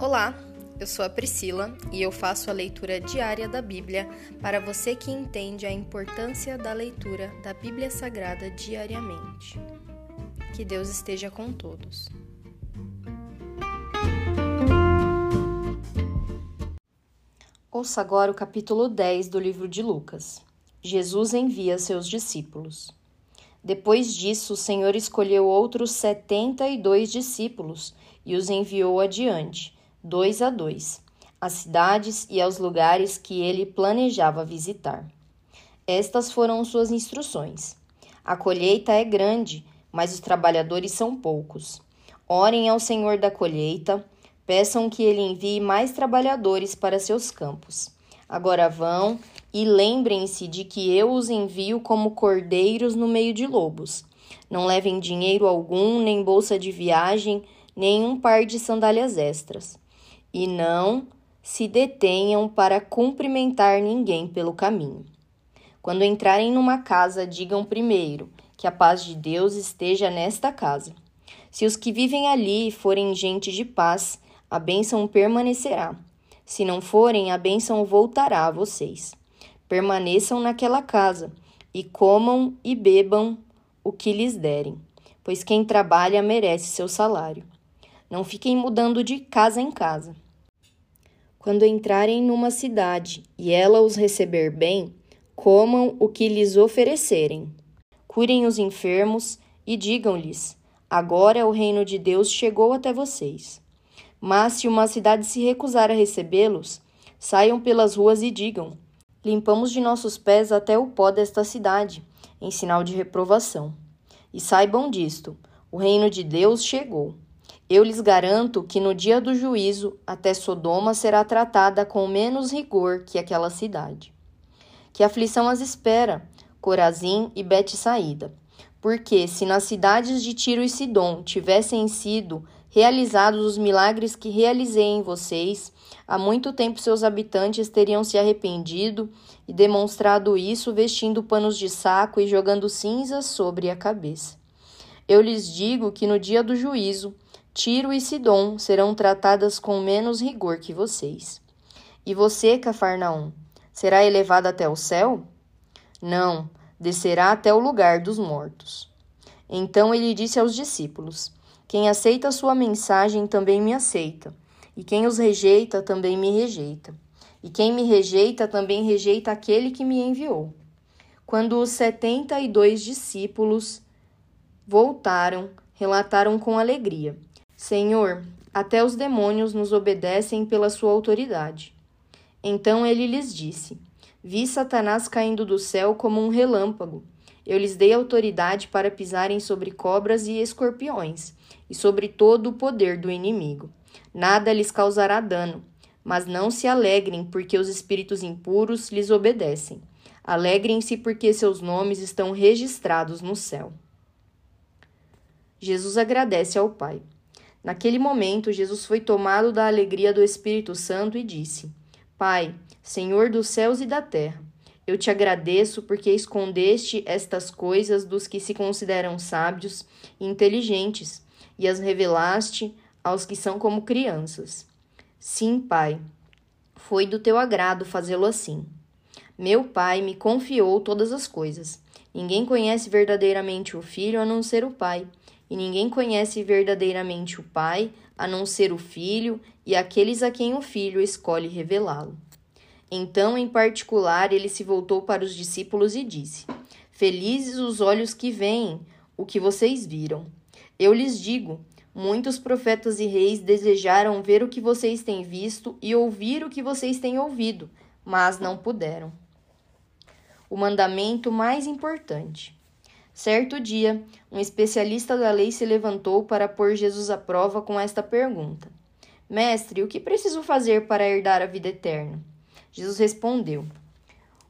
Olá, eu sou a Priscila e eu faço a leitura diária da Bíblia para você que entende a importância da leitura da Bíblia Sagrada diariamente. Que Deus esteja com todos. Ouça agora o capítulo 10 do livro de Lucas. Jesus envia seus discípulos. Depois disso, o Senhor escolheu outros setenta e dois discípulos e os enviou adiante, dois a dois, às cidades e aos lugares que ele planejava visitar. Estas foram suas instruções. A colheita é grande, mas os trabalhadores são poucos. Orem ao Senhor da colheita, peçam que ele envie mais trabalhadores para seus campos. Agora vão e lembrem-se de que eu os envio como cordeiros no meio de lobos. Não levem dinheiro algum, nem bolsa de viagem, nem um par de sandálias extras. E não se detenham para cumprimentar ninguém pelo caminho. Quando entrarem numa casa, digam primeiro que a paz de Deus esteja nesta casa. Se os que vivem ali forem gente de paz, a bênção permanecerá. Se não forem, a bênção voltará a vocês. Permaneçam naquela casa e comam e bebam o que lhes derem, pois quem trabalha merece seu salário. Não fiquem mudando de casa em casa. Quando entrarem numa cidade e ela os receber bem, comam o que lhes oferecerem. Curem os enfermos e digam-lhes: Agora o reino de Deus chegou até vocês. Mas se uma cidade se recusar a recebê-los, saiam pelas ruas e digam: Limpamos de nossos pés até o pó desta cidade, em sinal de reprovação. E saibam disto: o reino de Deus chegou. Eu lhes garanto que no dia do juízo, até Sodoma será tratada com menos rigor que aquela cidade. Que aflição as espera, Corazim e Bet-saída. Porque se nas cidades de Tiro e Sidom tivessem sido realizados os milagres que realizei em vocês, há muito tempo seus habitantes teriam se arrependido e demonstrado isso vestindo panos de saco e jogando cinzas sobre a cabeça. Eu lhes digo que no dia do juízo, Tiro e Sidom serão tratadas com menos rigor que vocês. E você, Cafarnaum, será elevado até o céu? Não, descerá até o lugar dos mortos. Então ele disse aos discípulos: quem aceita a sua mensagem também me aceita, e quem os rejeita também me rejeita. E quem me rejeita também rejeita aquele que me enviou. Quando os setenta e dois discípulos voltaram, relataram com alegria: Senhor, até os demônios nos obedecem pela sua autoridade. Então ele lhes disse: Vi Satanás caindo do céu como um relâmpago. Eu lhes dei autoridade para pisarem sobre cobras e escorpiões, e sobre todo o poder do inimigo. Nada lhes causará dano, mas não se alegrem, porque os espíritos impuros lhes obedecem. Alegrem-se, porque seus nomes estão registrados no céu. Jesus agradece ao Pai. Naquele momento, Jesus foi tomado da alegria do Espírito Santo e disse: Pai, Senhor dos céus e da terra, eu te agradeço porque escondeste estas coisas dos que se consideram sábios e inteligentes e as revelaste aos que são como crianças. Sim, Pai, foi do teu agrado fazê-lo assim. Meu Pai me confiou todas as coisas. Ninguém conhece verdadeiramente o Filho a não ser o Pai, e ninguém conhece verdadeiramente o Pai a não ser o Filho e aqueles a quem o Filho escolhe revelá-lo. Então, em particular, ele se voltou para os discípulos e disse: Felizes os olhos que veem o que vocês viram. Eu lhes digo: muitos profetas e reis desejaram ver o que vocês têm visto e ouvir o que vocês têm ouvido, mas não puderam. O mandamento mais importante. Certo dia, um especialista da lei se levantou para pôr Jesus à prova com esta pergunta: Mestre, o que preciso fazer para herdar a vida eterna? Jesus respondeu: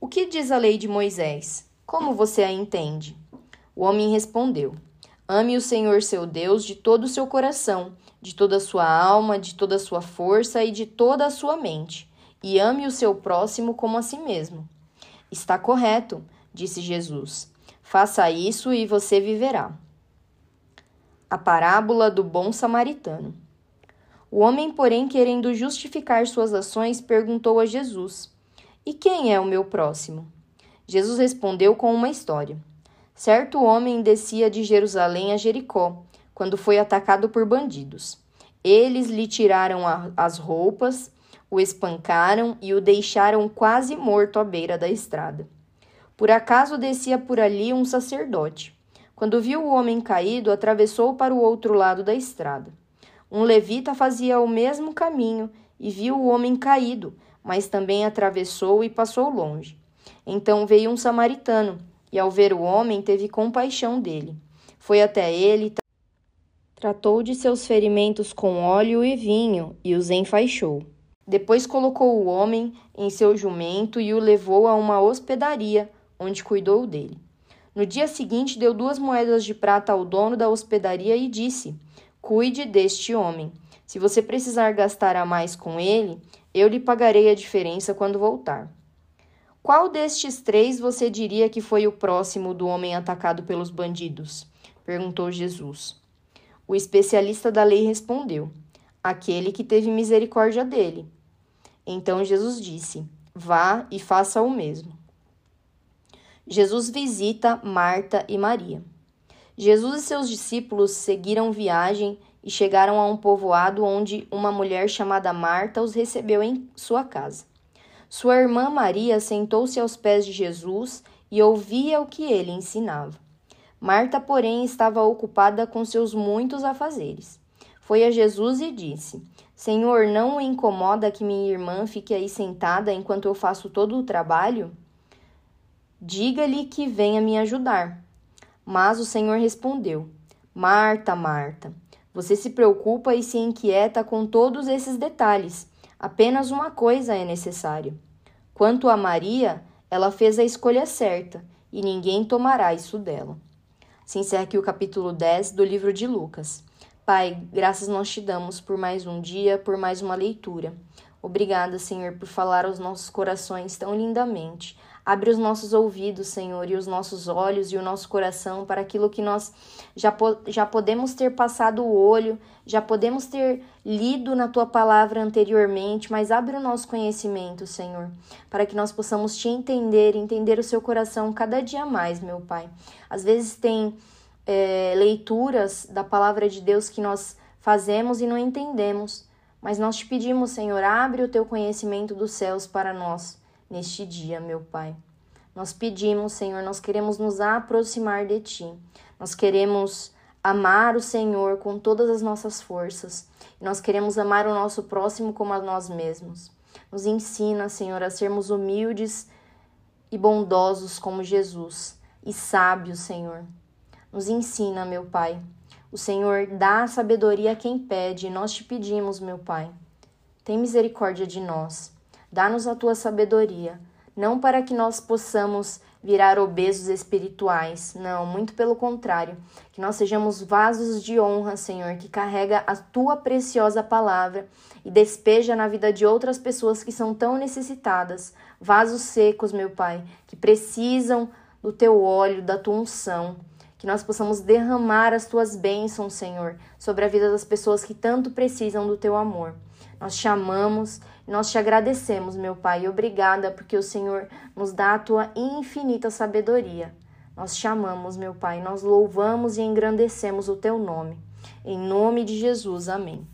O que diz a lei de Moisés? Como você a entende? O homem respondeu: Ame o Senhor seu Deus de todo o seu coração, de toda a sua alma, de toda a sua força e de toda a sua mente, e ame o seu próximo como a si mesmo. Está correto, disse Jesus. Faça isso e você viverá. A parábola do bom samaritano. O homem, porém, querendo justificar suas ações, perguntou a Jesus: E quem é o meu próximo? Jesus respondeu com uma história. Certo homem descia de Jerusalém a Jericó, quando foi atacado por bandidos. Eles lhe tiraram a, as roupas, o espancaram e o deixaram quase morto à beira da estrada. Por acaso descia por ali um sacerdote. Quando viu o homem caído, atravessou para o outro lado da estrada. Um levita fazia o mesmo caminho e viu o homem caído, mas também atravessou e passou longe. Então veio um samaritano e, ao ver o homem, teve compaixão dele. Foi até ele, tratou de seus ferimentos com óleo e vinho e os enfaixou. Depois colocou o homem em seu jumento e o levou a uma hospedaria, onde cuidou dele. No dia seguinte, deu duas moedas de prata ao dono da hospedaria e disse: Cuide deste homem. Se você precisar gastar a mais com ele, eu lhe pagarei a diferença quando voltar. Qual destes três você diria que foi o próximo do homem atacado pelos bandidos? perguntou Jesus. O especialista da lei respondeu: Aquele que teve misericórdia dele. Então Jesus disse: Vá e faça o mesmo. Jesus visita Marta e Maria. Jesus e seus discípulos seguiram viagem e chegaram a um povoado onde uma mulher chamada Marta os recebeu em sua casa. Sua irmã Maria sentou-se aos pés de Jesus e ouvia o que ele ensinava. Marta, porém, estava ocupada com seus muitos afazeres. Foi a Jesus e disse: Senhor, não o incomoda que minha irmã fique aí sentada enquanto eu faço todo o trabalho? Diga-lhe que venha me ajudar. Mas o Senhor respondeu: Marta, Marta, você se preocupa e se inquieta com todos esses detalhes. Apenas uma coisa é necessária. Quanto a Maria, ela fez a escolha certa e ninguém tomará isso dela. Se encerra aqui o capítulo 10 do livro de Lucas. Pai, graças nós te damos por mais um dia, por mais uma leitura. Obrigada, Senhor, por falar aos nossos corações tão lindamente. Abre os nossos ouvidos, Senhor, e os nossos olhos e o nosso coração para aquilo que nós já, po já podemos ter passado o olho, já podemos ter lido na tua palavra anteriormente, mas abre o nosso conhecimento, Senhor, para que nós possamos te entender, entender o seu coração cada dia mais, meu Pai. Às vezes tem é, leituras da palavra de Deus que nós fazemos e não entendemos, mas nós te pedimos, Senhor, abre o teu conhecimento dos céus para nós neste dia, meu Pai. Nós pedimos, Senhor, nós queremos nos aproximar de Ti. Nós queremos amar o Senhor com todas as nossas forças. Nós queremos amar o nosso próximo como a nós mesmos. Nos ensina, Senhor, a sermos humildes e bondosos como Jesus e sábios, Senhor. Nos ensina, meu Pai. O Senhor dá sabedoria a quem pede, e nós te pedimos, meu Pai. Tem misericórdia de nós. Dá-nos a tua sabedoria, não para que nós possamos virar obesos espirituais, não, muito pelo contrário, que nós sejamos vasos de honra, Senhor, que carrega a tua preciosa palavra e despeja na vida de outras pessoas que são tão necessitadas, vasos secos, meu Pai, que precisam do teu óleo, da tua unção. Que nós possamos derramar as tuas bênçãos, Senhor, sobre a vida das pessoas que tanto precisam do teu amor. Nós te amamos, nós te agradecemos, meu Pai, e obrigada porque o Senhor nos dá a tua infinita sabedoria. Nós te amamos, meu Pai, nós louvamos e engrandecemos o teu nome. Em nome de Jesus, amém.